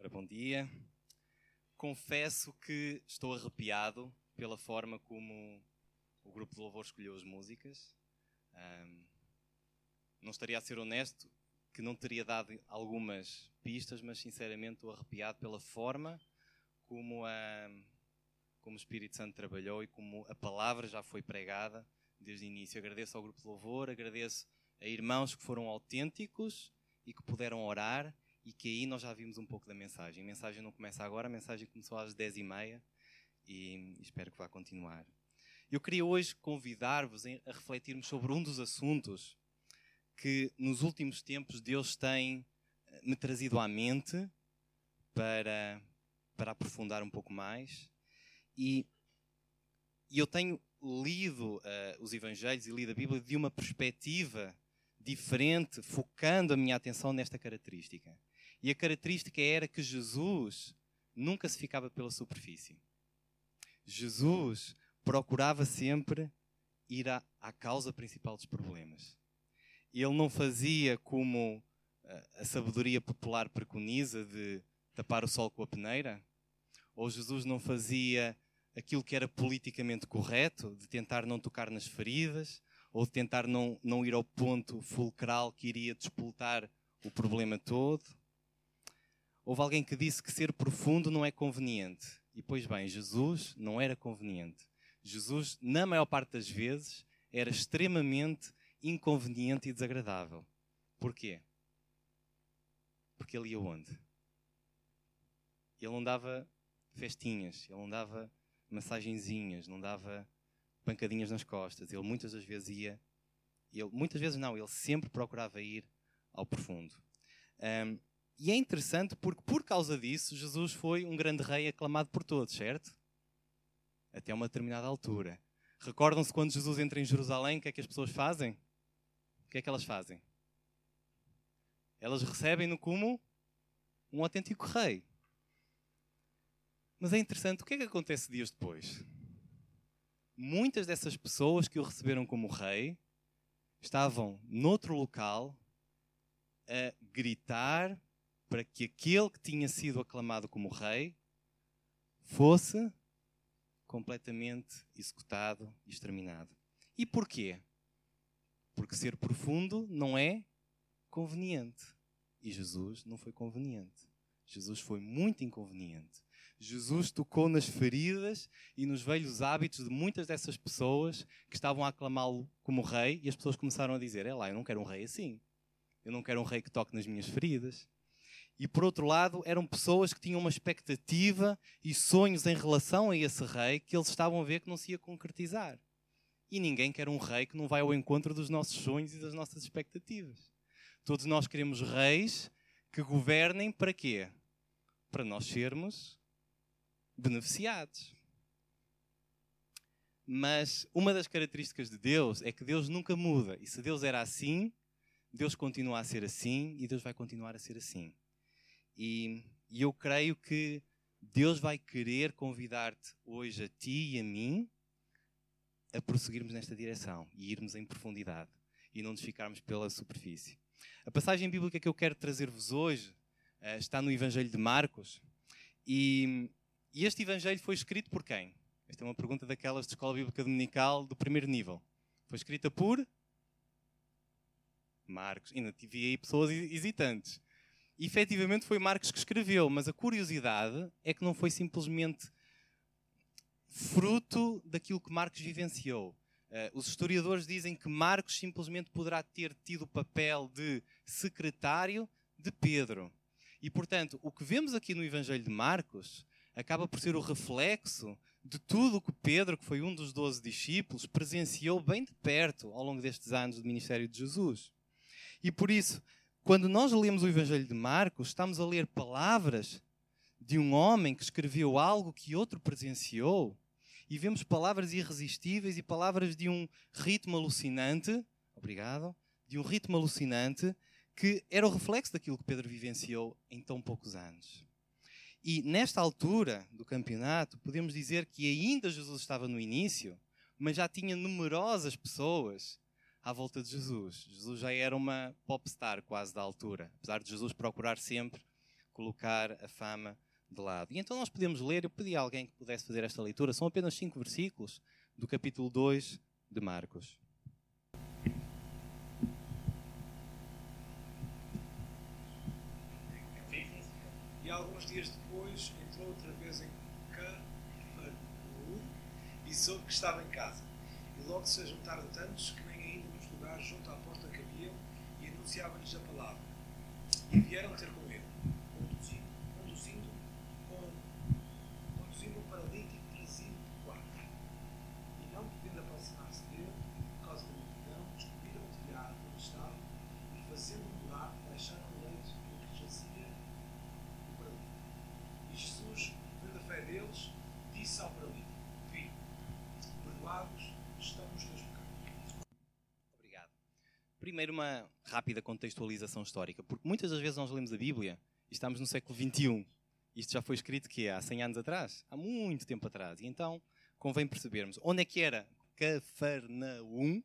Ora, bom dia. Confesso que estou arrepiado pela forma como o grupo de louvor escolheu as músicas. Um, não estaria a ser honesto que não teria dado algumas pistas, mas sinceramente estou arrepiado pela forma como, a, como o Espírito Santo trabalhou e como a palavra já foi pregada desde o início. Agradeço ao grupo de louvor, agradeço a irmãos que foram autênticos e que puderam orar e que aí nós já vimos um pouco da mensagem. A mensagem não começa agora, a mensagem começou às 10h30 e espero que vá continuar. Eu queria hoje convidar-vos a refletirmos sobre um dos assuntos que nos últimos tempos Deus tem eh, me trazido à mente para, para aprofundar um pouco mais. E, e eu tenho lido uh, os Evangelhos e lido a Bíblia de uma perspectiva diferente, focando a minha atenção nesta característica. E a característica era que Jesus nunca se ficava pela superfície. Jesus procurava sempre ir à, à causa principal dos problemas. Ele não fazia como eh, a sabedoria popular preconiza de tapar o sol com a peneira, ou Jesus não fazia aquilo que era politicamente correto, de tentar não tocar nas feridas, ou de tentar não, não ir ao ponto fulcral que iria despoltar o problema todo. Houve alguém que disse que ser profundo não é conveniente. E pois bem, Jesus não era conveniente. Jesus, na maior parte das vezes, era extremamente inconveniente e desagradável. Porquê? Porque ele ia onde? Ele não dava festinhas, ele não dava massagenzinhas, não dava pancadinhas nas costas. Ele muitas das vezes ia, ele, muitas vezes não, ele sempre procurava ir ao profundo. Um, e é interessante porque, por causa disso, Jesus foi um grande rei aclamado por todos, certo? Até uma determinada altura. Recordam-se quando Jesus entra em Jerusalém, o que é que as pessoas fazem? O que é que elas fazem? Elas recebem-no como um autêntico rei. Mas é interessante, o que é que acontece dias depois? Muitas dessas pessoas que o receberam como rei estavam noutro local a gritar para que aquele que tinha sido aclamado como rei fosse completamente executado e exterminado. E porquê? Porque ser profundo não é conveniente. E Jesus não foi conveniente. Jesus foi muito inconveniente. Jesus tocou nas feridas e nos velhos hábitos de muitas dessas pessoas que estavam a aclamá-lo como rei e as pessoas começaram a dizer: É lá, eu não quero um rei assim. Eu não quero um rei que toque nas minhas feridas. E por outro lado, eram pessoas que tinham uma expectativa e sonhos em relação a esse rei que eles estavam a ver que não se ia concretizar. E ninguém quer um rei que não vai ao encontro dos nossos sonhos e das nossas expectativas. Todos nós queremos reis que governem para quê? Para nós sermos beneficiados. Mas uma das características de Deus é que Deus nunca muda. E se Deus era assim, Deus continua a ser assim e Deus vai continuar a ser assim. E, e eu creio que Deus vai querer convidar-te hoje a ti e a mim a prosseguirmos nesta direção e irmos em profundidade e não nos ficarmos pela superfície. A passagem bíblica que eu quero trazer-vos hoje uh, está no Evangelho de Marcos e, e este Evangelho foi escrito por quem? Esta é uma pergunta daquelas de escola bíblica dominical do primeiro nível. Foi escrita por Marcos. Ainda tive aí pessoas hesitantes efetivamente foi Marcos que escreveu, mas a curiosidade é que não foi simplesmente fruto daquilo que Marcos vivenciou. Uh, os historiadores dizem que Marcos simplesmente poderá ter tido o papel de secretário de Pedro. E, portanto, o que vemos aqui no Evangelho de Marcos acaba por ser o reflexo de tudo o que Pedro, que foi um dos doze discípulos, presenciou bem de perto ao longo destes anos do ministério de Jesus. E por isso, quando nós lemos o Evangelho de Marcos, estamos a ler palavras de um homem que escreveu algo que outro presenciou e vemos palavras irresistíveis e palavras de um ritmo alucinante, obrigado, de um ritmo alucinante que era o reflexo daquilo que Pedro vivenciou em tão poucos anos. E nesta altura do campeonato, podemos dizer que ainda Jesus estava no início, mas já tinha numerosas pessoas à volta de Jesus. Jesus já era uma popstar quase da altura, apesar de Jesus procurar sempre colocar a fama de lado. E então nós podemos ler, eu pedi a alguém que pudesse fazer esta leitura, são apenas cinco versículos do capítulo 2 de Marcos. E alguns dias depois entrou outra vez em Cafarnaum e soube que estava em casa. E logo se juntaram tantos que lugares junto à porta cabiam e anunciavam-lhes a palavra. E vieram ter com ele, conduzindo, conduzindo, com, conduzindo um paralítico trazido de quatro. E não podendo aproximar-se dele, por causa da multidão, descobriram o telhado onde estava e, fazendo um buraco, baixaram o leito do que jazia o paralítico. E Jesus, vendo a fé deles, disse ao paralítico: Filho, perdoados estão os teus pecados. Obrigado. Primeiro, uma rápida contextualização histórica, porque muitas das vezes nós lemos a Bíblia e estamos no século XXI. Isto já foi escrito que há 100 anos atrás, há muito tempo atrás. E então convém percebermos onde é que era Cafarnaum,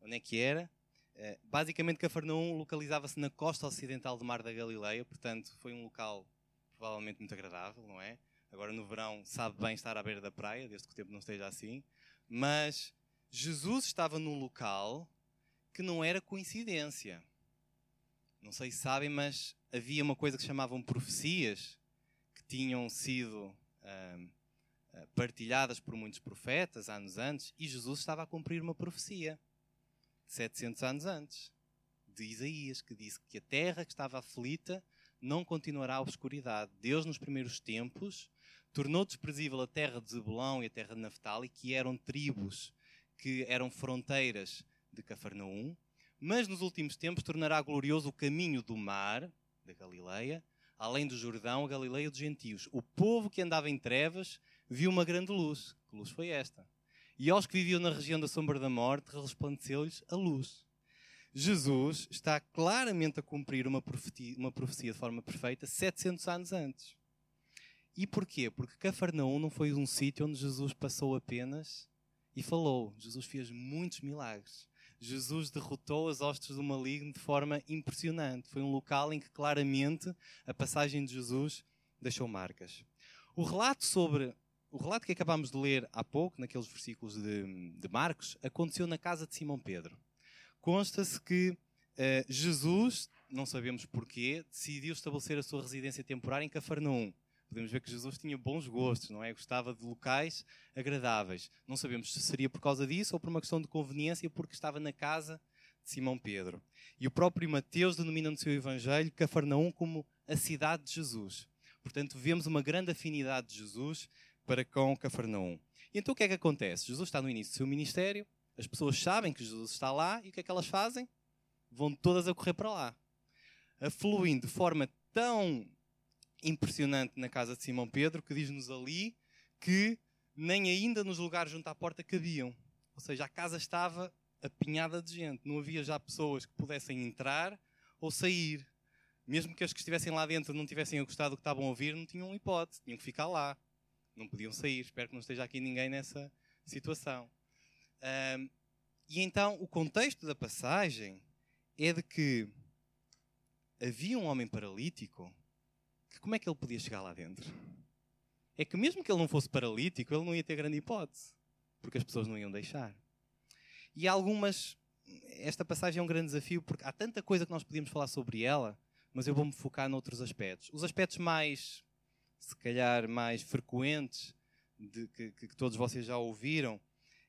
onde é que era. Eh, Basicamente, Cafarnaum localizava-se na costa ocidental do Mar da Galileia, portanto, foi um local provavelmente muito agradável, não é? Agora no verão sabe bem estar à beira da praia, desde que o tempo não esteja assim. Mas Jesus estava num local que não era coincidência. Não sei se sabem, mas havia uma coisa que chamavam profecias que tinham sido ahm, ah, partilhadas por muitos profetas anos antes e Jesus estava a cumprir uma profecia 700 anos antes de Isaías que disse que a terra que estava aflita não continuará a obscuridade. Deus nos primeiros tempos tornou desprezível a terra de Zebulão e a terra de Naftali, que eram tribos que eram fronteiras de Cafarnaum, mas nos últimos tempos tornará glorioso o caminho do mar, da Galileia, além do Jordão, a Galileia dos gentios. O povo que andava em trevas viu uma grande luz. Que luz foi esta? E aos que viviam na região da sombra da morte, resplandeceu-lhes a luz. Jesus está claramente a cumprir uma profecia, uma profecia de forma perfeita 700 anos antes. E porquê? Porque Cafarnaum não foi um sítio onde Jesus passou apenas e falou. Jesus fez muitos milagres. Jesus derrotou as hostes do maligno de forma impressionante. Foi um local em que claramente a passagem de Jesus deixou marcas. O relato sobre o relato que acabámos de ler há pouco, naqueles versículos de, de Marcos, aconteceu na casa de Simão Pedro. Consta-se que eh, Jesus, não sabemos porquê, decidiu estabelecer a sua residência temporária em Cafarnaum. Podemos ver que Jesus tinha bons gostos, não é? Gostava de locais agradáveis. Não sabemos se seria por causa disso ou por uma questão de conveniência, porque estava na casa de Simão Pedro. E o próprio Mateus denomina no seu Evangelho Cafarnaum como a cidade de Jesus. Portanto, vemos uma grande afinidade de Jesus para com Cafarnaum. E então o que é que acontece? Jesus está no início do seu ministério, as pessoas sabem que Jesus está lá e o que é que elas fazem? Vão todas a correr para lá. Afluindo de forma tão impressionante na casa de Simão Pedro que diz-nos ali que nem ainda nos lugares junto à porta cabiam. Ou seja, a casa estava apinhada de gente. Não havia já pessoas que pudessem entrar ou sair. Mesmo que as que estivessem lá dentro não tivessem gostado do que estavam a ouvir, não tinham hipótese. Tinham que ficar lá. Não podiam sair. Espero que não esteja aqui ninguém nessa situação. Um, e então o contexto da passagem é de que havia um homem paralítico como é que ele podia chegar lá dentro? É que mesmo que ele não fosse paralítico, ele não ia ter grande hipótese, porque as pessoas não iam deixar. E algumas. Esta passagem é um grande desafio, porque há tanta coisa que nós podíamos falar sobre ela, mas eu vou-me focar noutros aspectos. Os aspectos mais, se calhar, mais frequentes, de, que, que todos vocês já ouviram,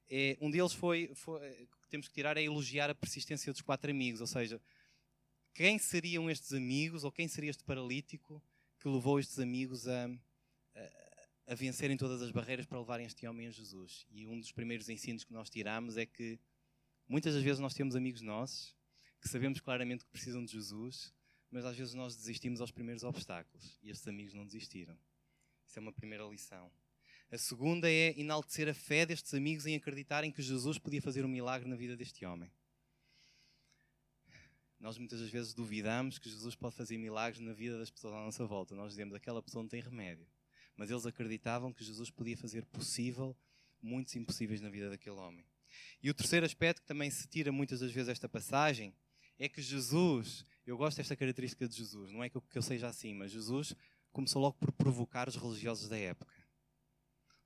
é, um deles foi, foi, que temos que tirar é elogiar a persistência dos quatro amigos, ou seja, quem seriam estes amigos ou quem seria este paralítico que levou estes amigos a, a, a vencerem todas as barreiras para levarem este homem a Jesus. E um dos primeiros ensinos que nós tiramos é que muitas das vezes nós temos amigos nossos que sabemos claramente que precisam de Jesus, mas às vezes nós desistimos aos primeiros obstáculos e estes amigos não desistiram. Isso é uma primeira lição. A segunda é enaltecer a fé destes amigos em acreditarem que Jesus podia fazer um milagre na vida deste homem. Nós muitas vezes duvidamos que Jesus pode fazer milagres na vida das pessoas à nossa volta. Nós dizemos aquela pessoa não tem remédio. Mas eles acreditavam que Jesus podia fazer possível muitos impossíveis na vida daquele homem. E o terceiro aspecto que também se tira muitas das vezes esta passagem é que Jesus eu gosto desta característica de Jesus. Não é que eu seja assim, mas Jesus começou logo por provocar os religiosos da época.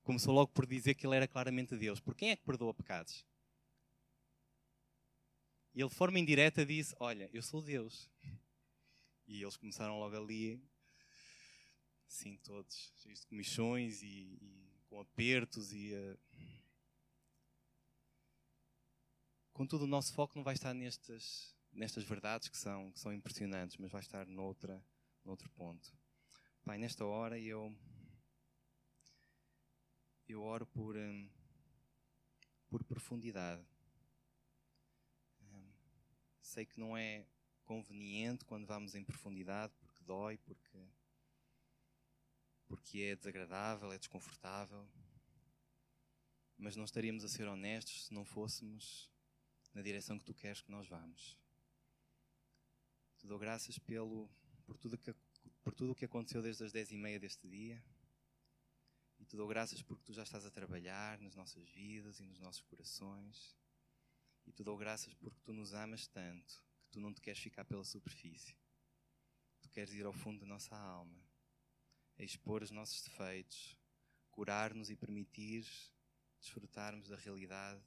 Começou logo por dizer que ele era claramente Deus. Por quem é que perdoa pecados? E ele, de forma indireta, disse: Olha, eu sou Deus. E eles começaram logo ali, assim, todos cheios de comissões e, e com apertos. e uh... Contudo, o nosso foco não vai estar nestas, nestas verdades que são, que são impressionantes, mas vai estar noutra, noutro ponto. Pai, nesta hora eu, eu oro por, um, por profundidade. Sei que não é conveniente quando vamos em profundidade, porque dói, porque, porque é desagradável, é desconfortável. Mas não estaríamos a ser honestos se não fôssemos na direção que tu queres que nós vamos. Te dou graças pelo, por tudo que por tudo o que aconteceu desde as dez e meia deste dia. E te dou graças porque tu já estás a trabalhar nas nossas vidas e nos nossos corações. E te dou graças porque tu nos amas tanto que tu não te queres ficar pela superfície. Tu queres ir ao fundo da nossa alma, expor os nossos defeitos, curar-nos e permitir desfrutarmos da realidade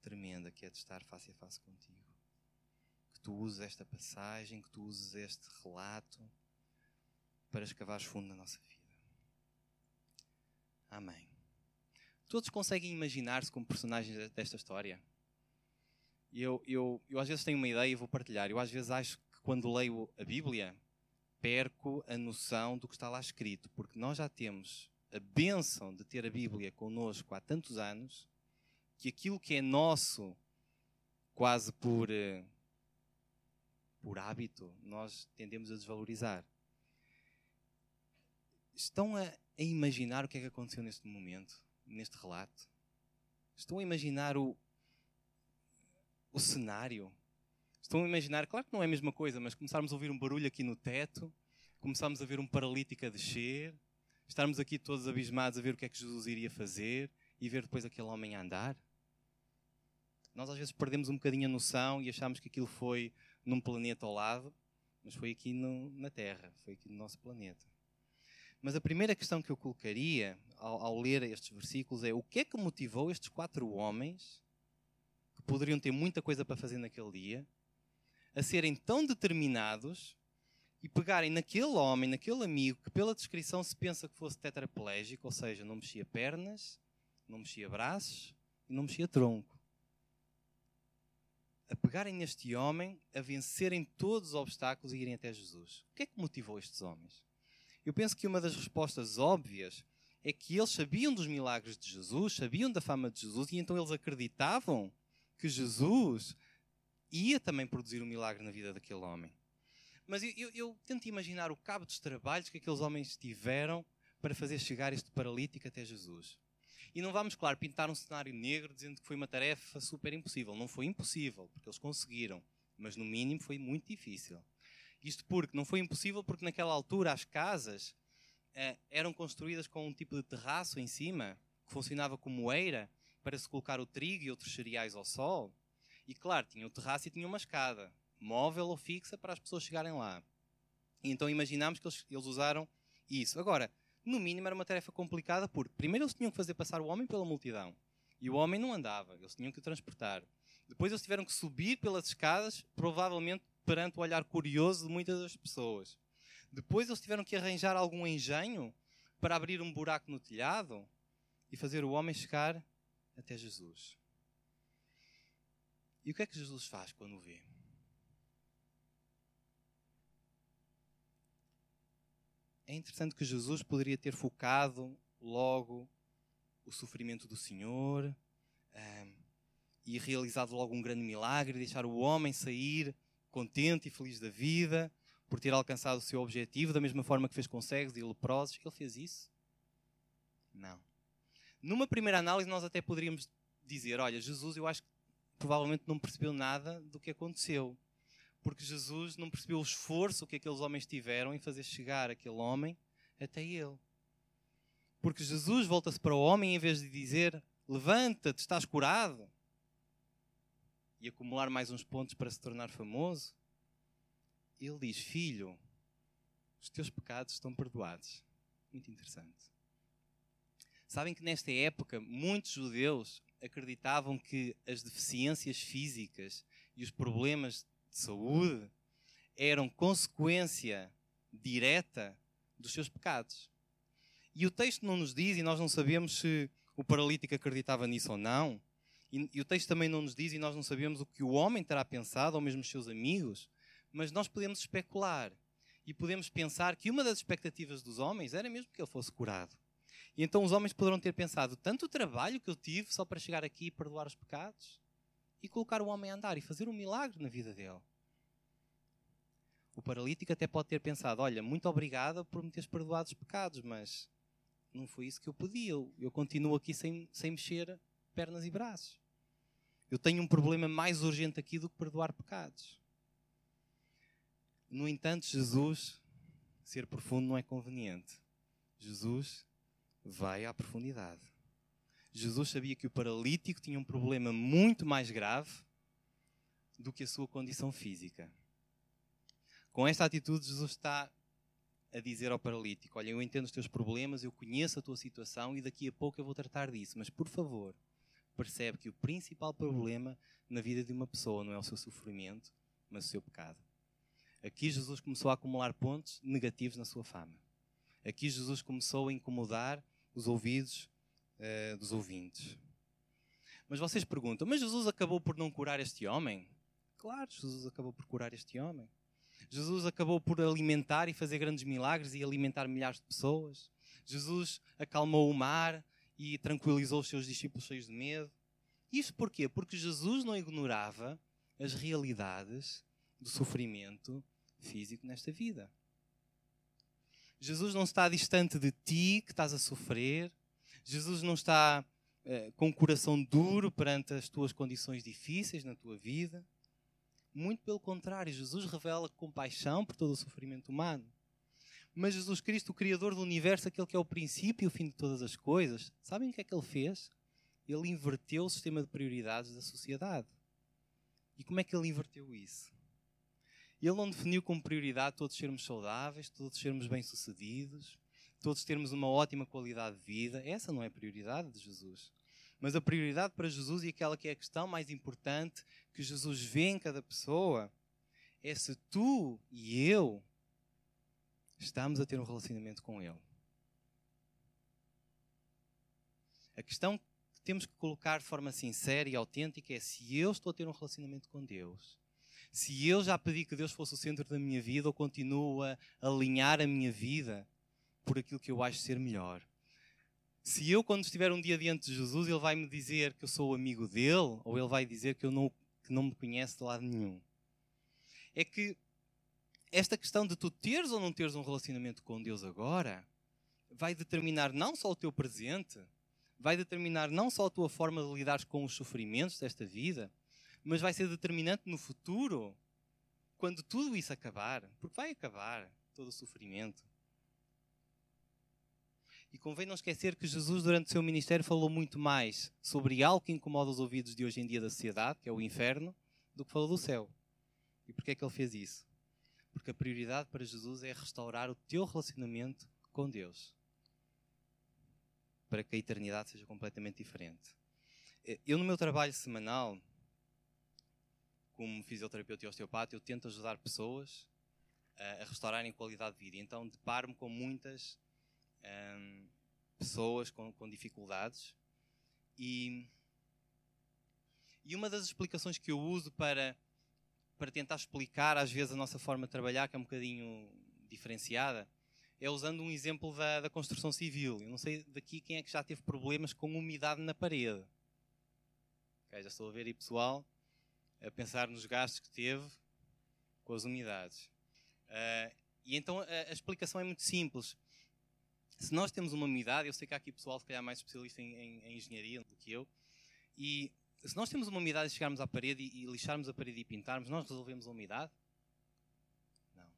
tremenda que é de estar face a face contigo. Que tu uses esta passagem, que tu uses este relato para escavar fundo na nossa vida. Amém. Todos conseguem imaginar-se como personagens desta história? Eu, eu, eu às vezes tenho uma ideia e vou partilhar. Eu às vezes acho que quando leio a Bíblia perco a noção do que está lá escrito, porque nós já temos a bênção de ter a Bíblia connosco há tantos anos que aquilo que é nosso, quase por, eh, por hábito, nós tendemos a desvalorizar. Estão a, a imaginar o que é que aconteceu neste momento, neste relato? Estão a imaginar o, o cenário? Estão a imaginar, claro que não é a mesma coisa, mas começarmos a ouvir um barulho aqui no teto, começarmos a ver um paralítico a descer, estarmos aqui todos abismados a ver o que é que Jesus iria fazer e ver depois aquele homem a andar? Nós às vezes perdemos um bocadinho a noção e achamos que aquilo foi num planeta ao lado, mas foi aqui no, na Terra, foi aqui no nosso planeta. Mas a primeira questão que eu colocaria ao, ao, ler estes versículos é o que é que motivou estes quatro homens, que poderiam ter muita coisa para fazer naquele dia, a serem tão determinados e pegarem naquele homem, naquele amigo, que pela descrição se pensa que fosse tetraplégico, ou seja, não mexia pernas, não mexia braços e não mexia tronco. A pegarem neste homem, a vencerem todos os obstáculos e irem até Jesus. O que é que motivou estes homens? Eu penso que uma das respostas óbvias é que eles sabiam dos milagres de Jesus, sabiam da fama de Jesus, e então eles acreditavam que Jesus ia também produzir um milagre na vida daquele homem. Mas eu, eu, eu tento imaginar o cabo dos trabalhos que aqueles homens tiveram para fazer chegar este paralítico até Jesus. E não vamos, claro, pintar um cenário negro dizendo que foi uma tarefa super impossível. Não foi impossível, porque eles conseguiram. Mas, no mínimo, foi muito difícil. Isto porque não foi impossível, porque naquela altura as casas eh, eram construídas com um tipo de terraço em cima, que funcionava como moeira, para se colocar o trigo e outros cereais ao sol. E claro, tinha o terraço e tinha uma escada, móvel ou fixa, para as pessoas chegarem lá. E então imaginámos que eles, eles usaram isso. Agora, no mínimo era uma tarefa complicada, porque primeiro eles tinham que fazer passar o homem pela multidão. E o homem não andava, eles tinham que o transportar. Depois eles tiveram que subir pelas escadas, provavelmente perante o olhar curioso de muitas das pessoas. Depois eles tiveram que arranjar algum engenho para abrir um buraco no telhado e fazer o homem chegar até Jesus. E o que é que Jesus faz quando o vê? É interessante que Jesus poderia ter focado logo o sofrimento do Senhor um, e realizado logo um grande milagre, deixar o homem sair contente e feliz da vida, por ter alcançado o seu objetivo, da mesma forma que fez com cegos e leprosos. Ele fez isso? Não. Numa primeira análise, nós até poderíamos dizer: olha, Jesus, eu acho que provavelmente não percebeu nada do que aconteceu. Porque Jesus não percebeu o esforço que aqueles homens tiveram em fazer chegar aquele homem até ele. Porque Jesus volta-se para o homem em vez de dizer: Levanta-te, estás curado e acumular mais uns pontos para se tornar famoso, ele diz: Filho, os teus pecados estão perdoados. Muito interessante. Sabem que nesta época muitos judeus acreditavam que as deficiências físicas e os problemas de saúde eram consequência direta dos seus pecados. E o texto não nos diz, e nós não sabemos se o paralítico acreditava nisso ou não, e, e, o texto também não nos diz, e nós não sabemos o que o homem terá pensado, ou mesmo os seus amigos, mas nós podemos especular e podemos pensar que uma das expectativas dos homens era mesmo que ele fosse curado. E então os homens poderão ter pensado: tanto trabalho que eu tive só para chegar aqui e perdoar os pecados? E colocar o homem a andar e fazer um milagre na vida dele. O paralítico até pode ter pensado: olha, muito obrigada por me teres perdoado os pecados, mas não foi isso que eu pedi. Eu, eu continuo aqui sem, sem mexer pernas e braços. Eu tenho um problema mais urgente aqui do que perdoar pecados. No entanto, Jesus, ser profundo não é conveniente. Jesus vai à profundidade. Jesus sabia que o paralítico tinha um problema muito mais grave do que a sua condição física. Com esta atitude, Jesus está a dizer ao paralítico: Olha, eu entendo os teus problemas, eu conheço a tua situação e daqui a pouco eu vou tratar disso, mas por favor, percebe que o principal problema na vida de uma pessoa não é o seu sofrimento, mas o seu pecado. Aqui Jesus começou a acumular pontos negativos na sua fama. Aqui Jesus começou a incomodar os ouvidos uh, dos ouvintes. Mas vocês perguntam: mas Jesus acabou por não curar este homem? Claro, Jesus acabou por curar este homem. Jesus acabou por alimentar e fazer grandes milagres e alimentar milhares de pessoas. Jesus acalmou o mar e tranquilizou os seus discípulos cheios de medo. Isto porquê? Porque Jesus não ignorava as realidades do sofrimento físico nesta vida. Jesus não está distante de ti que estás a sofrer. Jesus não está eh, com o coração duro perante as tuas condições difíceis na tua vida. Muito pelo contrário, Jesus revela compaixão por todo o sofrimento humano. Mas Jesus Cristo, o Criador do universo, aquele que é o princípio e o fim de todas as coisas, sabem o que é que ele fez? Ele inverteu o sistema de prioridades da sociedade. E como é que ele inverteu isso? Ele não definiu como prioridade todos sermos saudáveis, todos sermos bem-sucedidos, todos termos uma ótima qualidade de vida. Essa não é a prioridade de Jesus. Mas a prioridade para Jesus e aquela que é a questão mais importante que Jesus vê em cada pessoa é se tu e eu estamos a ter um relacionamento com Ele. A questão que temos que colocar de forma sincera e autêntica é se eu estou a ter um relacionamento com Deus. Se eu já pedi que Deus fosse o centro da minha vida ou continuo a alinhar a minha vida por aquilo que eu acho ser melhor. Se eu, quando estiver um dia diante de Jesus, Ele vai me dizer que eu sou amigo dele ou Ele vai dizer que, eu não, que não me conhece de lado nenhum. É que esta questão de tu teres ou não teres um relacionamento com Deus agora vai determinar não só o teu presente, vai determinar não só a tua forma de lidar com os sofrimentos desta vida, mas vai ser determinante no futuro, quando tudo isso acabar, porque vai acabar todo o sofrimento. E convém não esquecer que Jesus, durante o seu ministério, falou muito mais sobre algo que incomoda os ouvidos de hoje em dia da sociedade, que é o inferno, do que falou do céu. E porquê é que ele fez isso? Porque a prioridade para Jesus é restaurar o teu relacionamento com Deus. Para que a eternidade seja completamente diferente. Eu, no meu trabalho semanal, como fisioterapeuta e osteopata, eu tento ajudar pessoas a, a restaurarem qualidade de vida. Então, deparo-me com muitas hum, pessoas com, com dificuldades. E, e uma das explicações que eu uso para para tentar explicar às vezes a nossa forma de trabalhar, que é um bocadinho diferenciada, é usando um exemplo da, da construção civil. Eu não sei daqui quem é que já teve problemas com umidade na parede. Okay, já estou a ver aí pessoal a pensar nos gastos que teve com as umidades. Uh, e então a, a, explicação é muito simples. Se nós temos uma umidade, eu sei que há aqui pessoal se calhar mais especialista em, em, em engenharia do que eu, e se nós temos uma umidade e chegarmos à parede e, e lixarmos a parede e pintarmos, nós resolvemos a umidade? Não.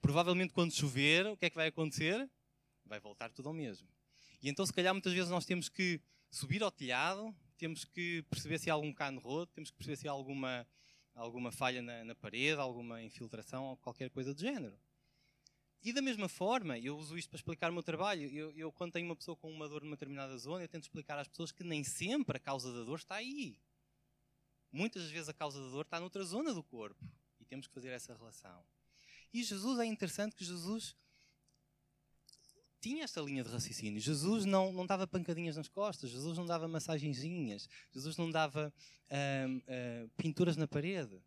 Provavelmente quando chover, o que é que vai acontecer? Vai voltar tudo ao mesmo. E então, se calhar, muitas vezes nós temos que subir ao telhado, temos que perceber se há algum cano roto, temos que perceber se há alguma, alguma falha na, na parede, alguma infiltração ou qualquer coisa do género. E da mesma forma, eu uso isto para explicar o meu trabalho. Eu, eu, quando tenho uma pessoa com uma dor numa determinada zona, eu tento explicar às pessoas que nem sempre a causa da dor está aí. Muitas vezes a causa da dor está noutra zona do corpo. E temos que fazer essa relação. E Jesus é interessante que Jesus tinha esta linha de raciocínio. Jesus não, não dava pancadinhas nas costas, Jesus não dava massagenzinhas, Jesus não dava uh, uh, pinturas na parede.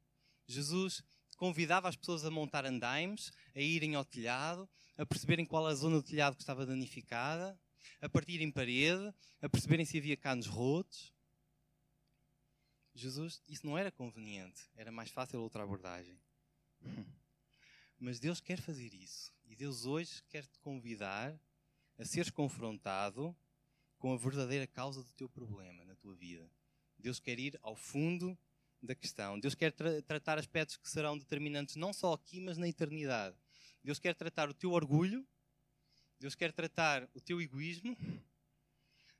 Jesus convidava as pessoas a montar andaimes, a irem ao telhado, a perceberem qual a zona do telhado que estava danificada, a partirem parede, a perceberem se havia canos rotos. Jesus, isso não era conveniente, era mais fácil outra abordagem. Mas Deus quer fazer isso. E Deus hoje quer te convidar a seres confrontado com a verdadeira causa do teu problema na tua vida. Deus quer ir ao fundo da questão. Deus quer tra tratar aspectos que serão determinantes não só aqui, mas na eternidade. Deus quer tratar o teu orgulho. Deus quer tratar o teu egoísmo.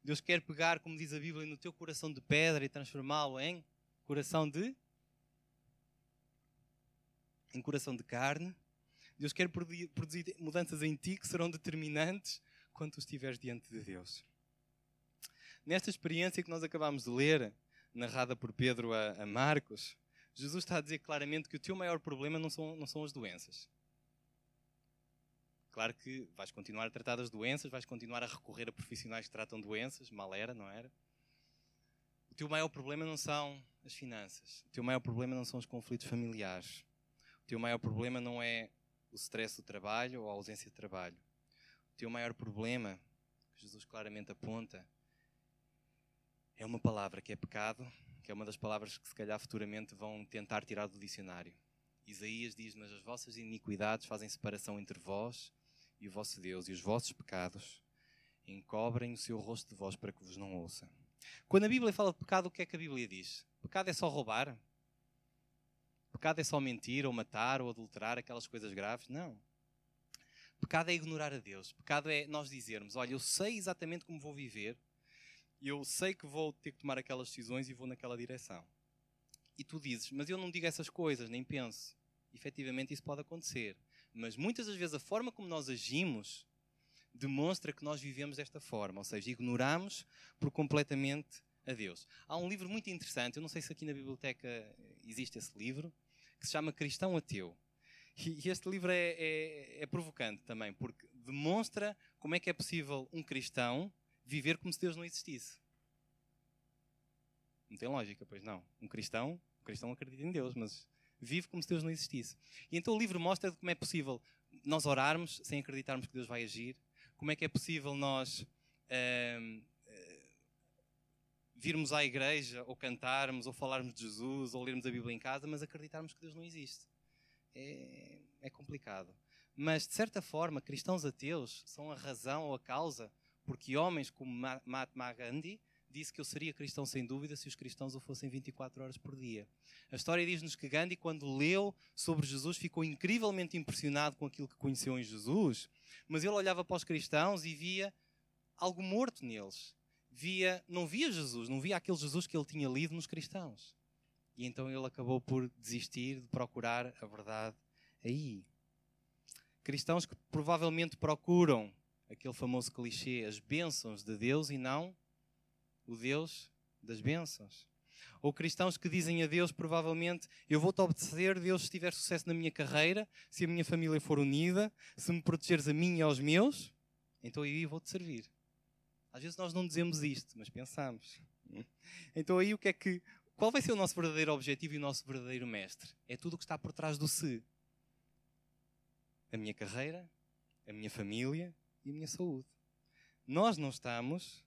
Deus quer pegar, como diz a Bíblia, no teu coração de pedra e transformá-lo em coração de em coração de carne. Deus quer produzir mudanças em ti que serão determinantes quando tu estiveres diante de Deus. Nesta experiência que nós acabamos de ler, narrada por Pedro a, a Marcos, Jesus está a dizer claramente que o teu maior problema não são, não são as doenças. Claro que vais continuar a tratar das doenças, vais continuar a recorrer a profissionais que tratam doenças, mal era, não era? O teu maior problema não são as finanças. O teu maior problema não são os conflitos familiares. O teu maior problema não é o stress do trabalho ou a ausência de trabalho. O teu maior problema, que Jesus claramente aponta, é uma palavra que é pecado, que é uma das palavras que se calhar futuramente vão tentar tirar do dicionário. Isaías diz: Mas as vossas iniquidades fazem separação entre vós e o vosso Deus, e os vossos pecados encobrem o seu rosto de vós para que vos não ouça. Quando a Bíblia fala de pecado, o que é que a Bíblia diz? Pecado é só roubar? Pecado é só mentir, ou matar, ou adulterar, aquelas coisas graves? Não. Pecado é ignorar a Deus. Pecado é nós dizermos: Olha, eu sei exatamente como vou viver, eu sei que vou ter que tomar aquelas decisões e vou naquela direção. E tu dizes, mas eu não digo essas coisas, nem penso. Efetivamente isso pode acontecer. Mas muitas das vezes a forma como nós agimos demonstra que nós vivemos desta forma, ou seja, ignoramos por completamente a Deus. Há um livro muito interessante, eu não sei se aqui na biblioteca existe esse livro, que se chama Cristão Ateu. E este livro é, é, é provocante também, porque demonstra como é que é possível um cristão viver como se Deus não existisse. Não tem lógica, pois não. Um cristão, um cristão acredita em Deus, mas vive como se Deus não existisse. E então o livro mostra como é possível nós orarmos sem acreditarmos que Deus vai agir, como é que é possível nós uh, virmos à igreja, ou cantarmos, ou falarmos de Jesus, ou lermos a Bíblia em casa, mas acreditarmos que Deus não existe. É, é complicado. Mas, de certa forma, cristãos ateus são a razão ou a causa porque homens como Mahatma Gandhi disse que eu seria cristão sem dúvida se os cristãos o fossem 24 horas por dia. A história diz-nos que Gandhi, quando leu sobre Jesus, ficou incrivelmente impressionado com aquilo que conheceu em Jesus, mas ele olhava para os cristãos e via algo morto neles. Via, não via Jesus, não via aquele Jesus que ele tinha lido nos cristãos. E então ele acabou por desistir de procurar a verdade aí. Cristãos que provavelmente procuram aquele famoso clichê, as bênçãos de Deus e não o Deus das bênçãos. Ou cristãos que dizem a Deus, provavelmente, eu vou-te obedecer, Deus, se tiver sucesso na minha carreira, se a minha família for unida, se me protegeres a mim e aos meus, então aí vou-te servir. Às vezes nós não dizemos isto, mas pensamos. Então aí o que é que. Qual vai ser o nosso verdadeiro objetivo e o nosso verdadeiro mestre? É tudo o que está por trás do se. A minha carreira, a minha família, e a minha saúde. Nós não estamos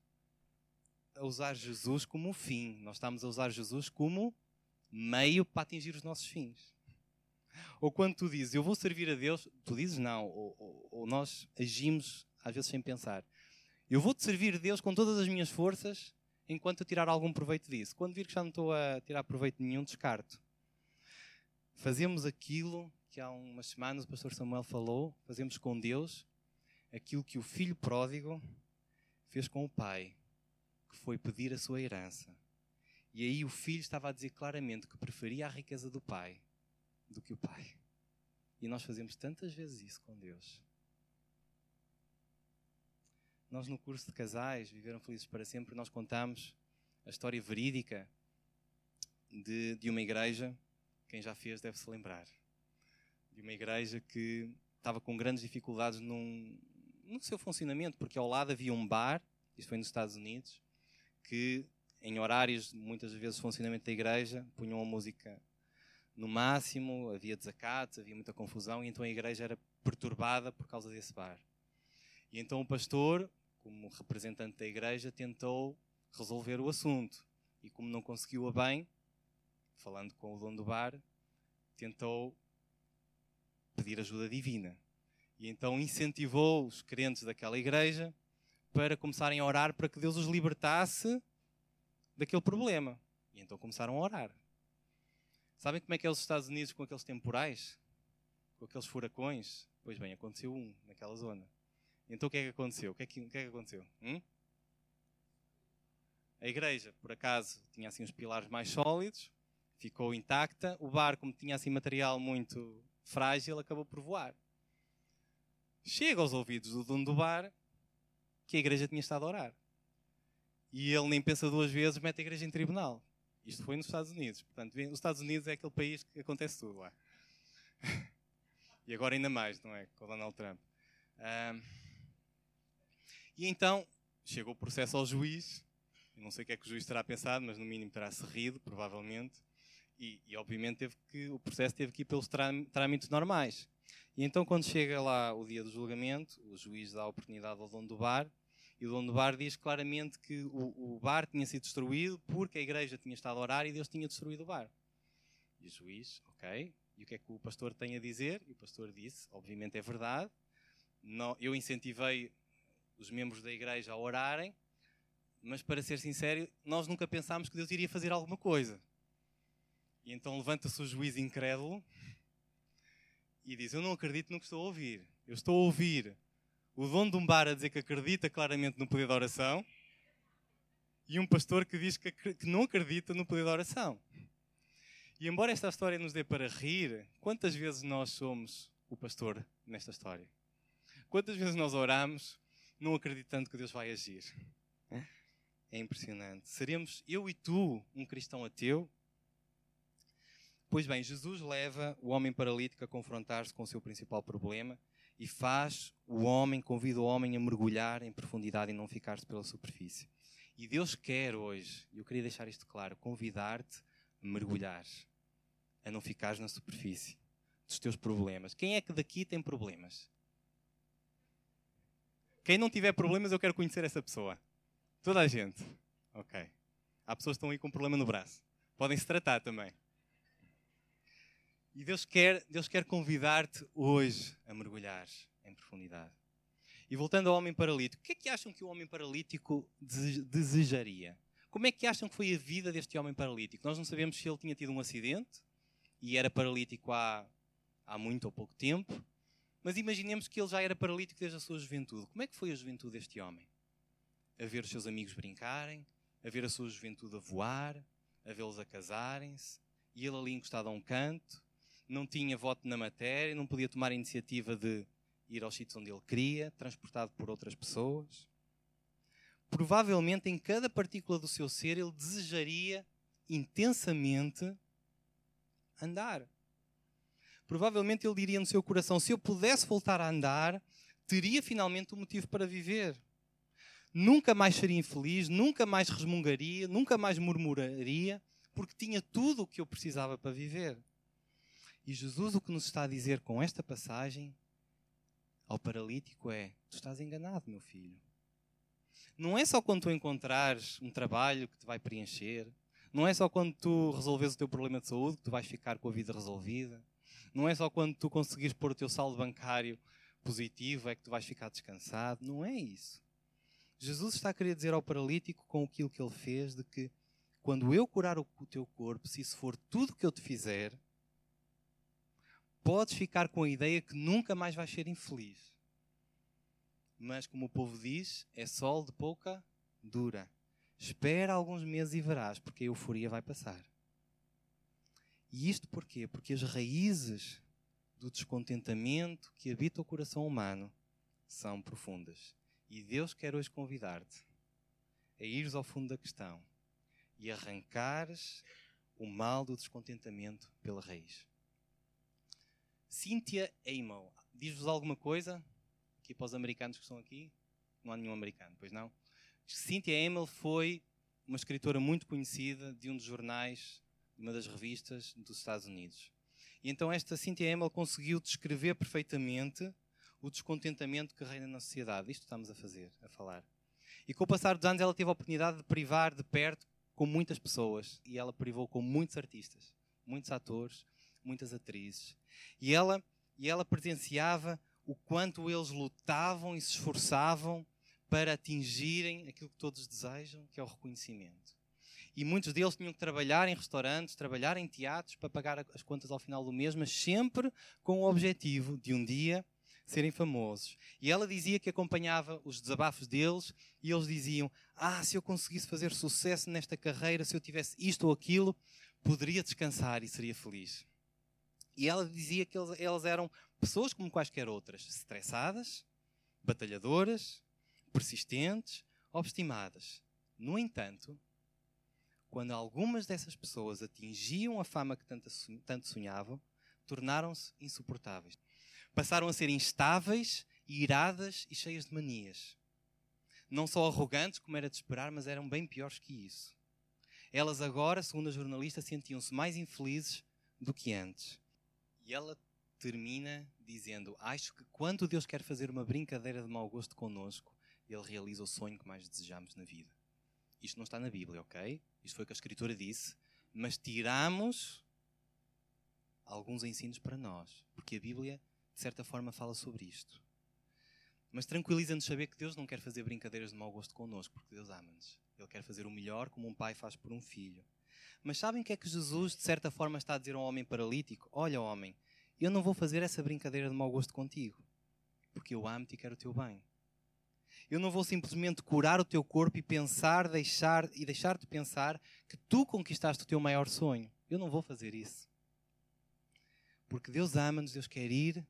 a usar Jesus como fim, nós estamos a usar Jesus como meio para atingir os nossos fins. Ou quando tu dizes, eu vou servir a Deus, tu dizes não, ou, ou, ou nós agimos às vezes sem pensar. Eu vou-te servir Deus com todas as minhas forças enquanto eu tirar algum proveito disso. Quando vir que já não estou a tirar proveito nenhum, descarto. Fazemos aquilo que há umas semanas o pastor Samuel falou, fazemos com Deus aquilo que o filho pródigo fez com o pai, que foi pedir a sua herança. E aí o filho estava a dizer claramente que preferia a riqueza do pai do que o pai. E nós fazemos tantas vezes isso com Deus. Nós, no curso de casais, Viveram Felizes para Sempre, nós contamos a história verídica de, de uma igreja. Quem já fez deve se lembrar. De uma igreja que estava com grandes dificuldades num, no seu funcionamento, porque ao lado havia um bar, isto foi nos Estados Unidos, que em horários, muitas vezes, de funcionamento da igreja, punham a música no máximo, havia desacatos, havia muita confusão, e então a igreja era perturbada por causa desse bar. E então o pastor, como representante da igreja, tentou resolver o assunto. E como não conseguiu a bem, falando com o dono do bar, tentou pedir ajuda divina. E então incentivou os crentes daquela igreja para começarem a orar para que Deus os libertasse daquele problema. E então começaram a orar. Sabem como é que é os Estados Unidos com aqueles temporais? Com aqueles furacões? Pois bem, aconteceu um naquela zona. Então o que é que aconteceu? O que é que, que, é que aconteceu? Hum? A igreja, por acaso, tinha assim os pilares mais sólidos, ficou intacta. O bar, como tinha assim material muito frágil, acabou por voar. Chega aos ouvidos do dono do bar que a igreja tinha estado a orar. E ele nem pensa duas vezes, mete a igreja em tribunal. Isto foi nos Estados Unidos. Portanto, os Estados Unidos é aquele país que acontece tudo lá. e agora ainda mais, não é? Com o Donald Trump. Um, e então chegou o processo ao juiz. Eu não sei o que é que o juiz terá pensado, mas no mínimo terá se rido, provavelmente. E, e obviamente teve que, o processo teve que ir pelos trâmites normais. E então, quando chega lá o dia do julgamento, o juiz dá a oportunidade ao dono do bar e o dono do bar diz claramente que o, o, bar tinha sido destruído porque a igreja tinha estado a orar e Deus tinha destruído o bar. E o juiz, ok, e o que é que o pastor tem a dizer? E o pastor disse, obviamente é verdade, não, eu incentivei os membros da igreja a orarem, mas para ser sincero, nós nunca pensámos que Deus iria fazer alguma coisa. E então levanta-se o juiz incrédulo e diz: Eu não acredito no que estou a ouvir. Eu estou a ouvir o dono de um bar a dizer que acredita claramente no poder da oração e um pastor que diz que, não acredita no poder da oração. E embora esta história nos dê para rir, quantas vezes nós somos o pastor nesta história? Quantas vezes nós oramos não acreditando que Deus vai agir? É impressionante. Seremos eu e tu um cristão ateu? Pois bem, Jesus leva o homem paralítico a confrontar-se com o seu principal problema e faz o homem, convida o homem a mergulhar em profundidade e não ficar-se pela superfície. E Deus quer hoje, eu queria deixar isto claro, convidar-te a mergulhar, a não ficares na superfície dos teus problemas. Quem é que daqui tem problemas? Quem não tiver problemas, eu quero conhecer essa pessoa. Toda a gente. Ok. Há pessoas que estão aí com um problema no braço. Podem se tratar também. E Deus quer, Deus quer convidar-te hoje a mergulhar em profundidade. E voltando ao homem paralítico, o que é que acham que o homem paralítico desejaria? Como é que acham que foi a vida deste homem paralítico? Nós não sabemos se ele tinha tido um acidente e era paralítico há, há muito ou pouco tempo, mas imaginemos que ele já era paralítico desde a sua juventude. Como é que foi a juventude deste homem? A ver os seus amigos brincarem, a ver a sua juventude a voar, a vê-los a casarem-se, e ele ali encostado a um canto, não tinha voto na matéria, não podia tomar a iniciativa de ir aos sítios onde ele queria, transportado por outras pessoas. Provavelmente em cada partícula do seu ser ele desejaria intensamente andar. Provavelmente ele diria no seu coração: se eu pudesse voltar a andar, teria finalmente um motivo para viver. Nunca mais seria infeliz, nunca mais resmungaria, nunca mais murmuraria, porque tinha tudo o que eu precisava para viver. E Jesus o que nos está a dizer com esta passagem ao paralítico é: Tu estás enganado, meu filho. Não é só quando tu encontrares um trabalho que te vai preencher, não é só quando tu resolves o teu problema de saúde que tu vais ficar com a vida resolvida, não é só quando tu conseguires pôr o teu saldo bancário positivo é que tu vais ficar descansado. Não é isso. Jesus está a querer dizer ao paralítico com aquilo que ele fez de que quando eu curar o teu corpo, se isso for tudo que eu te fizer, podes ficar com a ideia que nunca mais vais ser infeliz. Mas, como o povo diz, é sol de pouca dura. Espera alguns meses e verás, porque a euforia vai passar. E isto porquê? Porque as raízes do descontentamento que habita o coração humano são profundas. E Deus quer hoje convidar-te a ires ao fundo da questão e arrancares o mal do descontentamento pela raiz. Cynthia Amel, diz-vos alguma coisa? Aqui para os americanos que estão aqui? Não há nenhum americano, pois não? Cynthia Amel foi uma escritora muito conhecida de um dos jornais, uma das revistas dos Estados Unidos. E então esta Cynthia Amel conseguiu descrever perfeitamente o descontentamento que reina na sociedade. Isto estamos a fazer, a falar. E com o passar dos anos ela teve a oportunidade de privar de perto com muitas pessoas. E ela privou com muitos artistas, muitos atores, muitas atrizes. E ela, e ela presenciava o quanto eles lutavam e se esforçavam para atingirem aquilo que todos desejam, que é o reconhecimento. E muitos deles tinham que trabalhar em restaurantes, trabalhar em teatros para pagar as contas ao final do mês, mas sempre com o objetivo de um dia serem famosos. E ela dizia que acompanhava os desabafos deles e eles diziam: Ah, se eu conseguisse fazer sucesso nesta carreira, se eu tivesse isto ou aquilo, poderia descansar e seria feliz. E ela dizia que eles, eram pessoas como quaisquer outras, estressadas, batalhadoras, persistentes, obstimadas. No entanto, quando algumas dessas pessoas atingiam a fama que tanto sonhavam, tornaram-se insuportáveis. Passaram a ser instáveis, iradas e cheias de manias. Não só arrogantes, como era de esperar, mas eram bem piores que isso. Elas agora, segundo a jornalista, sentiam-se mais infelizes do que antes. E ela termina dizendo: Acho que quando Deus quer fazer uma brincadeira de mau gosto connosco, Ele realiza o sonho que mais desejamos na vida. Isto não está na Bíblia, ok? Isto foi o que a Escritura disse. Mas tiramos alguns ensinos para nós. Porque a Bíblia, de certa forma, fala sobre isto. Mas tranquiliza-nos saber que Deus não quer fazer brincadeiras de mau gosto connosco, porque Deus ama-nos. Ele quer fazer o melhor como um pai faz por um filho. Mas sabem o que é que Jesus, de certa forma, está a dizer a um homem paralítico? Olha, homem, eu não vou fazer essa brincadeira de mau gosto contigo, porque eu amo-te e quero o teu bem. Eu não vou simplesmente curar o teu corpo e pensar, deixar e deixar de pensar que tu conquistaste o teu maior sonho. Eu não vou fazer isso. Porque Deus ama-nos, Deus quer ir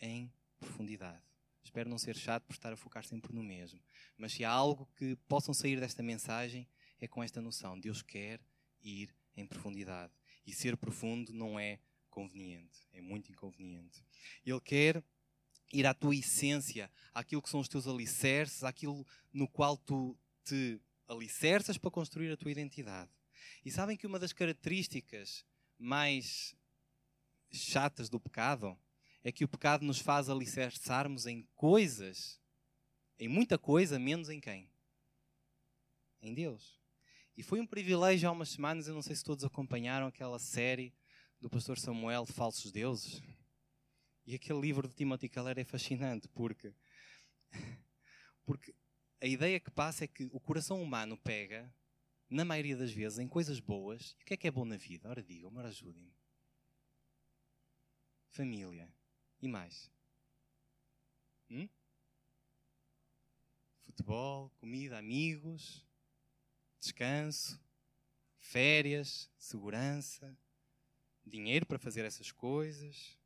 em profundidade. Espero não ser chato por estar a focar sempre no mesmo. Mas se há algo que possam sair desta mensagem, é com esta noção: Deus quer ir em profundidade. E ser profundo não é conveniente, é muito inconveniente. Ele quer ir à tua essência, àquilo que são os teus alicerces, àquilo no qual tu te alicerças para construir a tua identidade. E sabem que uma das características mais chatas do pecado é que o pecado nos faz alicerçarmos em coisas, em muita coisa, menos em quem? Em Deus. E foi um privilégio há umas semanas, eu não sei se todos acompanharam aquela série do pastor Samuel de Falsos Deuses. E aquele livro de Timothy Keller é fascinante porque, porque a ideia que passa é que o coração humano pega, na maioria das vezes, em coisas boas. E o que é que é bom na vida? Ora digam-me, ora ajudem-me. Família. E mais? Hum? Futebol, comida, amigos, descanso, férias, segurança, dinheiro para fazer essas coisas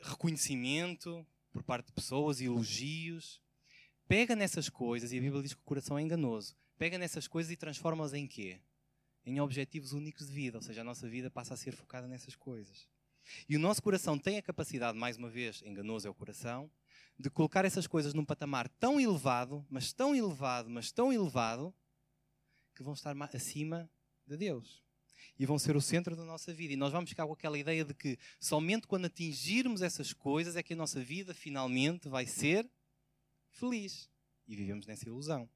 reconhecimento por parte de pessoas, elogios. Pega nessas coisas, e a Bíblia diz que o coração é enganoso. Pega nessas coisas e transforma-as em quê? Em objetivos únicos de vida, ou seja, a nossa vida passa a ser focada nessas coisas. E o nosso coração tem a capacidade, mais uma vez, enganoso é o coração, de colocar essas coisas num patamar tão elevado, mas tão elevado, mas tão elevado, que vão estar acima de Deus e vão ser o centro da nossa vida. E nós vamos ficar com aquela ideia de que somente quando atingirmos essas coisas é que a nossa vida finalmente vai ser feliz. E vivemos nessa ilusão.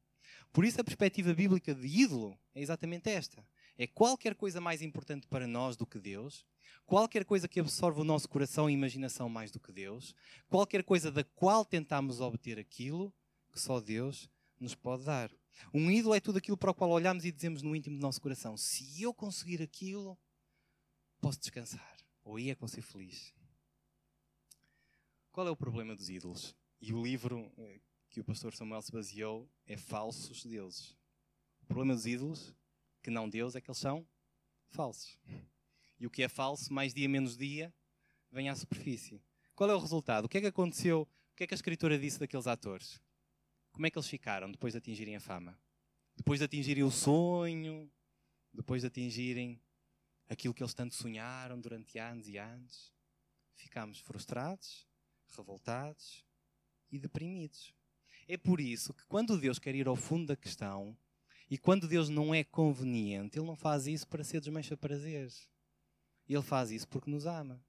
Por isso, a perspectiva bíblica de ídolo é exatamente esta: é qualquer coisa mais importante para nós do que Deus, qualquer coisa que absorva o nosso coração e imaginação mais do que Deus, qualquer coisa da qual tentamos obter aquilo que só Deus nos pode dar. Um ídolo é tudo aquilo para o qual olhamos e dizemos no íntimo do nosso coração: se eu conseguir aquilo, posso descansar. Ou ia com ser feliz. Qual é o problema dos ídolos? E o livro eh, que o pastor Samuel se baseou é Falsos Deuses. O problema dos ídolos, que não Deus, é que eles são falsos. E o que é falso, mais dia menos dia, vem à superfície. Qual é o resultado? O que é que aconteceu? O que é que a escritura disse daqueles atores? Como é que eles ficaram depois de atingirem a fama? Depois de atingirem o sonho? Depois de atingirem aquilo que eles tanto sonharam durante anos e anos? Ficamos frustrados, revoltados e deprimidos. É por isso que quando Deus quer ir ao fundo da questão e quando Deus não é conveniente, Ele não faz isso para ser desmancha prazeres. Ele faz isso porque nos ama.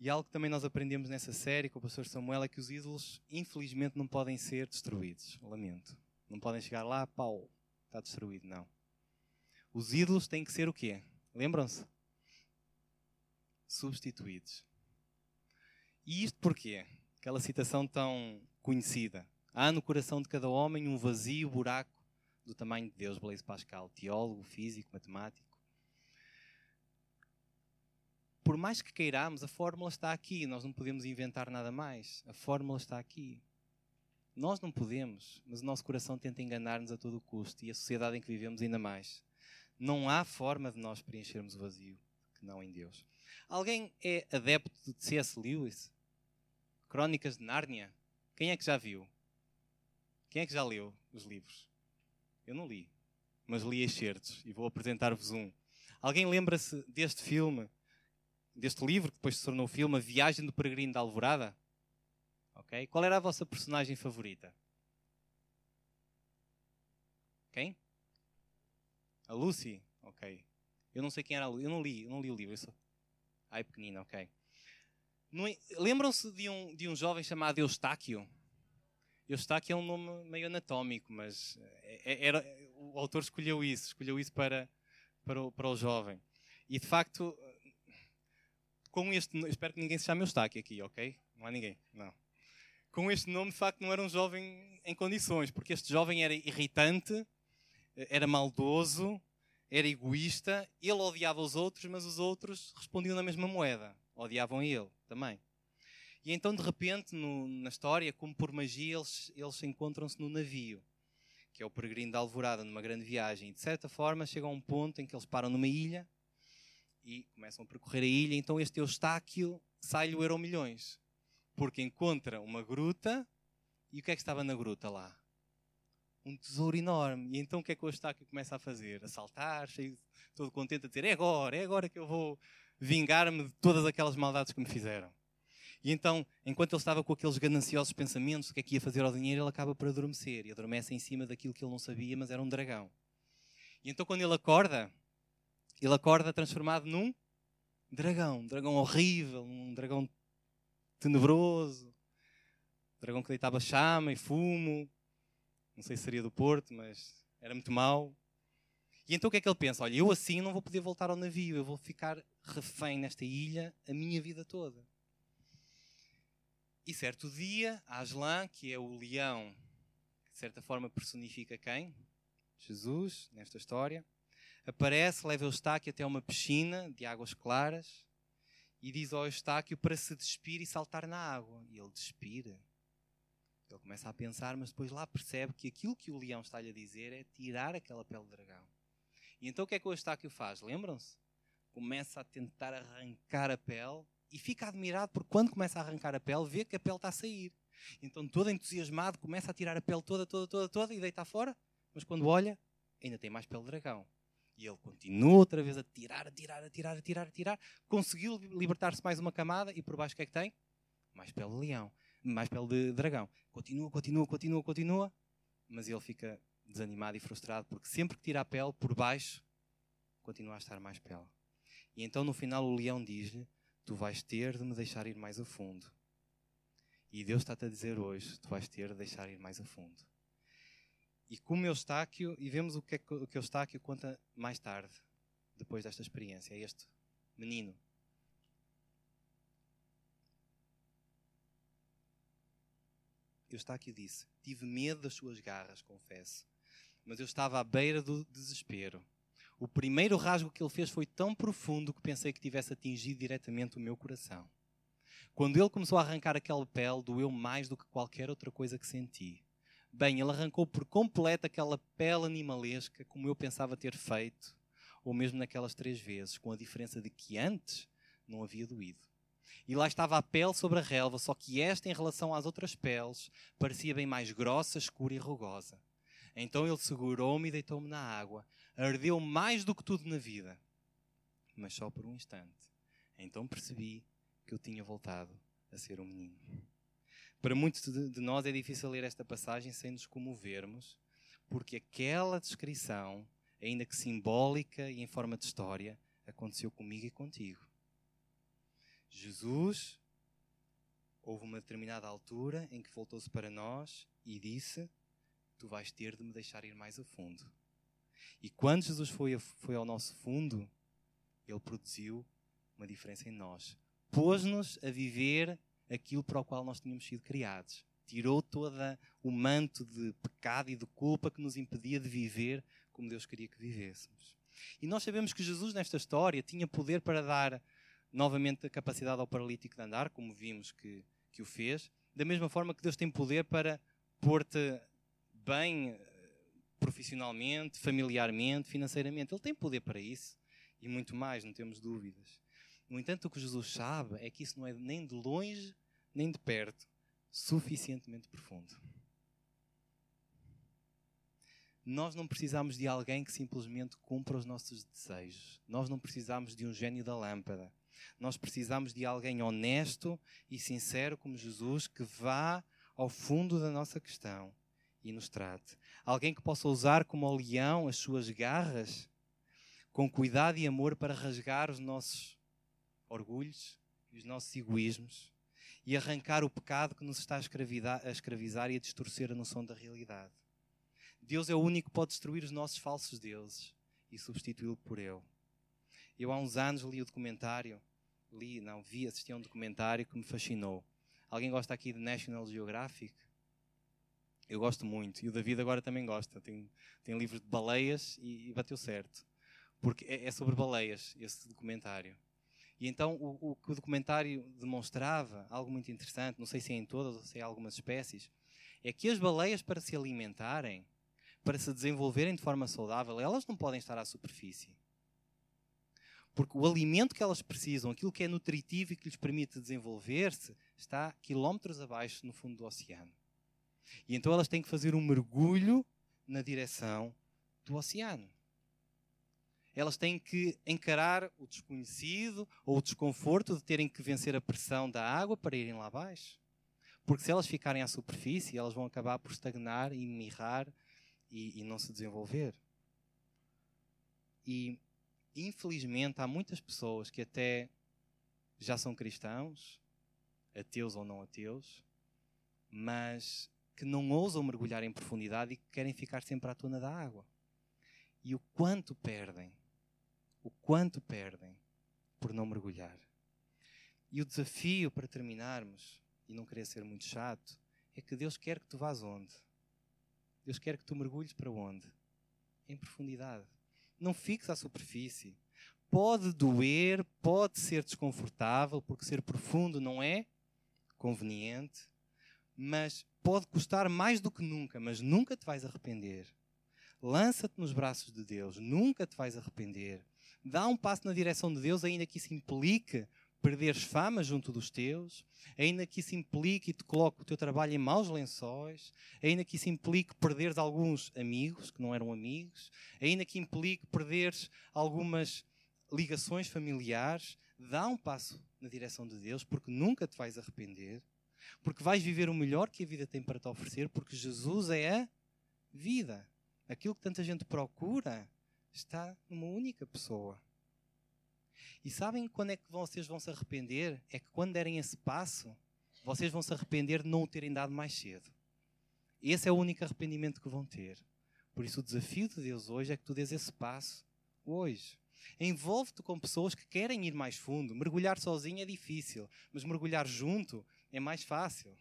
E algo que também nós aprendemos nessa série com o pastor Samuel é que os ídolos, infelizmente, não podem ser destruídos. Lamento. Não podem chegar lá, pau, está destruído. Não. Os ídolos têm que ser o quê? Lembram-se? Substituídos. E isto porquê? Aquela citação tão conhecida. Há no coração de cada homem um vazio buraco do tamanho de Deus, Blaise Pascal, teólogo, físico, matemático por mais que queiramos, a fórmula está aqui. Nós não podemos inventar nada mais. A fórmula está aqui. Nós não podemos, mas o nosso coração tenta enganar-nos a todo o custo e a sociedade em que vivemos ainda mais. Não há forma de nós preenchermos o vazio que não em Deus. Alguém é adepto de C.S. Lewis? Crónicas de Nárnia? Quem é que já viu? Quem é que já leu os livros? Eu não li, mas li excertos e vou apresentar-vos um. Alguém lembra-se deste filme deste livro, que depois se tornou filme, A Viagem do Peregrino da Alvorada? Ok? Qual era a vossa personagem favorita? Quem? A Lucy? Ok. Eu não sei quem era a Lucy. Eu não li, eu não li o livro. Eu. Ai, pequenina, ok. Lembram-se de um, de um jovem chamado Eustáquio? Eustáquio é um nome meio anatómico, mas é, é, era, o autor escolheu isso, escolheu isso para, para, o, para o jovem. E de facto, com este espero que ninguém se chame Eustáquio aqui, ok? Não há ninguém, não. Com este nome, de facto, não era um jovem em condições, porque este jovem era irritante, era maldoso, era egoísta, ele odiava os outros, mas os outros respondiam na mesma moeda, odiavam ele também. E então, de repente, no, na história, como por magia, eles, eles encontram-se no navio, que é o peregrino da Alvorada, numa grande viagem. E, de certa forma, chegam a um ponto em que eles param numa ilha e começam a percorrer a ilha. Então este Eustáquio sai-lhe o euro milhões, porque encontra uma gruta e o que é que estava na gruta lá? Um tesouro enorme. E então o que é que o Eustáquio começa a fazer? A saltar, cheio, todo contente, a dizer: É agora, é agora que eu vou vingar-me de todas aquelas maldades que me fizeram. E então, enquanto ele estava com aqueles gananciosos pensamentos, o que é que ia fazer ao dinheiro, ele acaba por adormecer. E adormece em cima daquilo que ele não sabia, mas era um dragão. E então, quando ele acorda, ele acorda transformado num dragão. Um dragão horrível, um dragão tenebroso. Um dragão que deitava chama e fumo. Não sei se seria do Porto, mas era muito mau. E então o que é que ele pensa? Olha, eu assim não vou poder voltar ao navio, eu vou ficar refém nesta ilha a minha vida toda. E certo dia, Aslan, que é o leão, que de certa forma personifica quem? Jesus, nesta história, aparece, leva Eustáquio até uma piscina de águas claras e diz ao Eustáquio para se despir e saltar na água. E ele despira. Ele começa a pensar, mas depois lá percebe que aquilo que o leão está-lhe a dizer é tirar aquela pele de dragão. E então o que é que o Eustáquio faz? Lembram-se? Começa a tentar arrancar a pele e fica admirado porque quando começa a arrancar a pele, vê que a pele está a sair. Então, todo entusiasmado, começa a tirar a pele toda, toda, toda, toda e deita fora. Mas quando olha, ainda tem mais pele de dragão. E ele continua outra vez a tirar, a tirar, a tirar, a tirar, a tirar. Conseguiu libertar-se mais uma camada e por baixo o que é que tem? Mais pele de leão, mais pele de dragão. Continua, continua, continua, continua. Mas ele fica desanimado e frustrado porque sempre que tira a pele, por baixo, continua a estar mais pele. E então no final o leão diz-lhe: Tu vais ter de me deixar ir mais a fundo. E Deus está-te a dizer hoje: Tu vais ter de deixar ir mais a fundo. E como Eustáquio, e vemos o que, é que Eustáquio conta mais tarde, depois desta experiência, é este menino. Eustáquio disse: Tive medo das suas garras, confesso, mas eu estava à beira do desespero. O primeiro rasgo que ele fez foi tão profundo que pensei que tivesse atingido diretamente o meu coração. Quando ele começou a arrancar aquela pele, doeu mais do que qualquer outra coisa que senti Bem, ele arrancou por completo aquela pele animalesca, como eu pensava ter feito, ou mesmo naquelas três vezes, com a diferença de que antes não havia doído. E lá estava a pele sobre a relva, só que esta, em relação às outras peles, parecia bem mais grossa, escura e rugosa. Então ele segurou-me e deitou-me na água. Ardeu mais do que tudo na vida, mas só por um instante. Então percebi que eu tinha voltado a ser um menino. Para muitos de nós é difícil ler esta passagem sem nos comovermos, porque aquela descrição, ainda que simbólica e em forma de história, aconteceu comigo e contigo. Jesus, houve uma determinada altura em que voltou-se para nós e disse: Tu vais ter de me deixar ir mais a fundo. E quando Jesus foi, foi ao nosso fundo, ele produziu uma diferença em nós. Pôs-nos a viver aquilo para o qual nós tínhamos sido criados. Tirou todo o manto de pecado e de culpa que nos impedia de viver como Deus queria que vivêssemos. E nós sabemos que Jesus, nesta história, tinha poder para dar novamente a capacidade ao paralítico de andar, como vimos que, que o fez, da mesma forma que Deus tem poder para pôr-te bem eh, profissionalmente, familiarmente, financeiramente. Ele tem poder para isso e muito mais, não temos dúvidas. No entanto, o que Jesus sabe é que isso não é nem de longe, nem de perto, suficientemente profundo. Nós não precisamos de alguém que simplesmente cumpra os nossos desejos. Nós não precisamos de um gênio da lâmpada. Nós precisamos de alguém honesto e sincero como Jesus que vá ao fundo da nossa questão e nos trate. Alguém que possa usar como o leão as suas garras com cuidado e amor para rasgar os nossos orgulhos e os nossos egoísmos e arrancar o pecado que nos está a, escravizar e a distorcer a noção da realidade. Deus é o único que pode destruir os nossos falsos deuses e substituí-lo por Ele. Eu há uns anos li o documentário, li, não, vi, assisti a um documentário que me fascinou. Alguém gosta aqui de National Geographic? Eu gosto muito. E o David agora também gosta. Tem, tem livros de baleias e, e bateu certo. Porque é, é sobre baleias, esse documentário. E então o, o, que o documentário demonstrava, algo muito interessante, não sei se é em todas ou se é em algumas espécies, é que as baleias para se alimentarem, para se desenvolverem de forma saudável, elas não podem estar à superfície. Porque o alimento que elas precisam, aquilo que é nutritivo e que lhes permite desenvolver-se, está quilómetros abaixo no fundo do oceano. E então elas têm que fazer um mergulho na direção do oceano elas têm que encarar o desconhecido ou o desconforto de terem que vencer a pressão da água para irem lá abaixo. Porque se elas ficarem à superfície, elas vão acabar por estagnar e mirrar e, e não se desenvolver. E, infelizmente, há muitas pessoas que até já são cristãos, ateus ou não ateus, mas que não ousam mergulhar em profundidade e que querem ficar sempre à tona da água. E o quanto perdem o quanto perdem por não mergulhar. E o desafio para terminarmos, e não querer ser muito chato, é que Deus quer que tu vás onde? Deus quer que tu mergulhes para onde? Em profundidade. Não fiques à superfície. Pode doer, pode ser desconfortável, porque ser profundo não é conveniente, mas pode custar mais do que nunca, mas nunca te vais arrepender. Lança-te nos braços de Deus, nunca te vais arrepender dá um passo na direção de Deus, ainda que isso implique perderes fama junto dos teus, ainda que isso implique e te coloque o teu trabalho em maus lençóis, ainda que isso implique perderes alguns amigos que não eram amigos, ainda que implique perderes algumas ligações familiares, dá um passo na direção de Deus, porque nunca te vais arrepender, porque vais viver o melhor que a vida tem para te oferecer, porque Jesus é a vida. Aquilo que tanta gente procura está numa única pessoa. E sabem quando é que vocês vão se arrepender? É que quando derem esse passo, vocês vão se arrepender de não o terem dado mais cedo. Esse é o único arrependimento que vão ter. Por isso, o desafio de Deus hoje é que tu dês esse passo hoje. Envolve-te com pessoas que querem ir mais fundo. Mergulhar sozinho é difícil, mas mergulhar junto é mais fácil.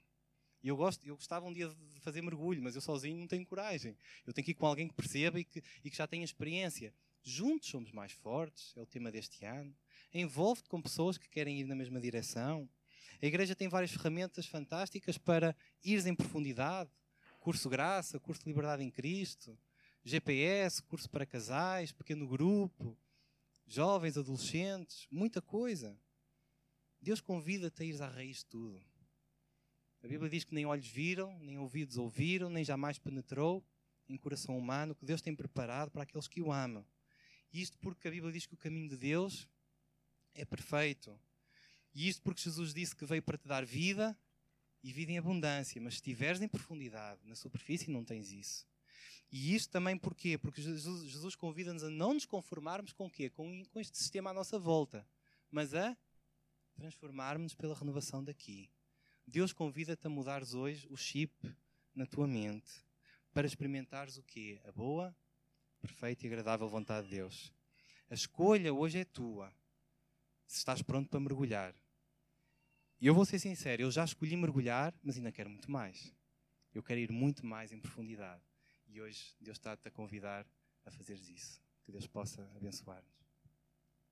E eu, gosto, eu gostava um dia de fazer mergulho, mas eu sozinho não tenho coragem. Eu tenho que ir com alguém que perceba e que, e que já tenha experiência. Juntos somos mais fortes, é o tema deste ano. Envolve-te com pessoas que querem ir na mesma direção. A igreja tem várias ferramentas fantásticas para ires em profundidade, curso Graça, curso de Liberdade em Cristo, GPS, curso para casais, pequeno grupo, jovens, adolescentes, muita coisa. Deus convida-te a ir à raiz de tudo. A Bíblia diz que nem olhos viram, nem ouvidos ouviram, nem jamais penetrou em coração humano o que Deus tem preparado para aqueles que o amam. Isto porque a Bíblia diz que o caminho de Deus é perfeito. E isto porque Jesus disse que veio para te dar vida e vida em abundância. Mas se estiveres em profundidade, na superfície, não tens isso. E isto também porquê? Porque Jesus, convida-nos a não nos conformarmos com o quê? Com, com este sistema à nossa volta, mas a transformarmos-nos pela renovação daqui. Deus convida-te a mudares hoje o chip na tua mente para experimentares o quê? A boa, perfeita e agradável vontade de Deus. A escolha hoje é tua. Se estás pronto para mergulhar. E eu vou ser sincero, eu já escolhi mergulhar, mas ainda quero muito mais. Eu quero ir muito mais em profundidade. E hoje Deus está-te a convidar a fazeres isso. Que Deus possa abençoar-nos.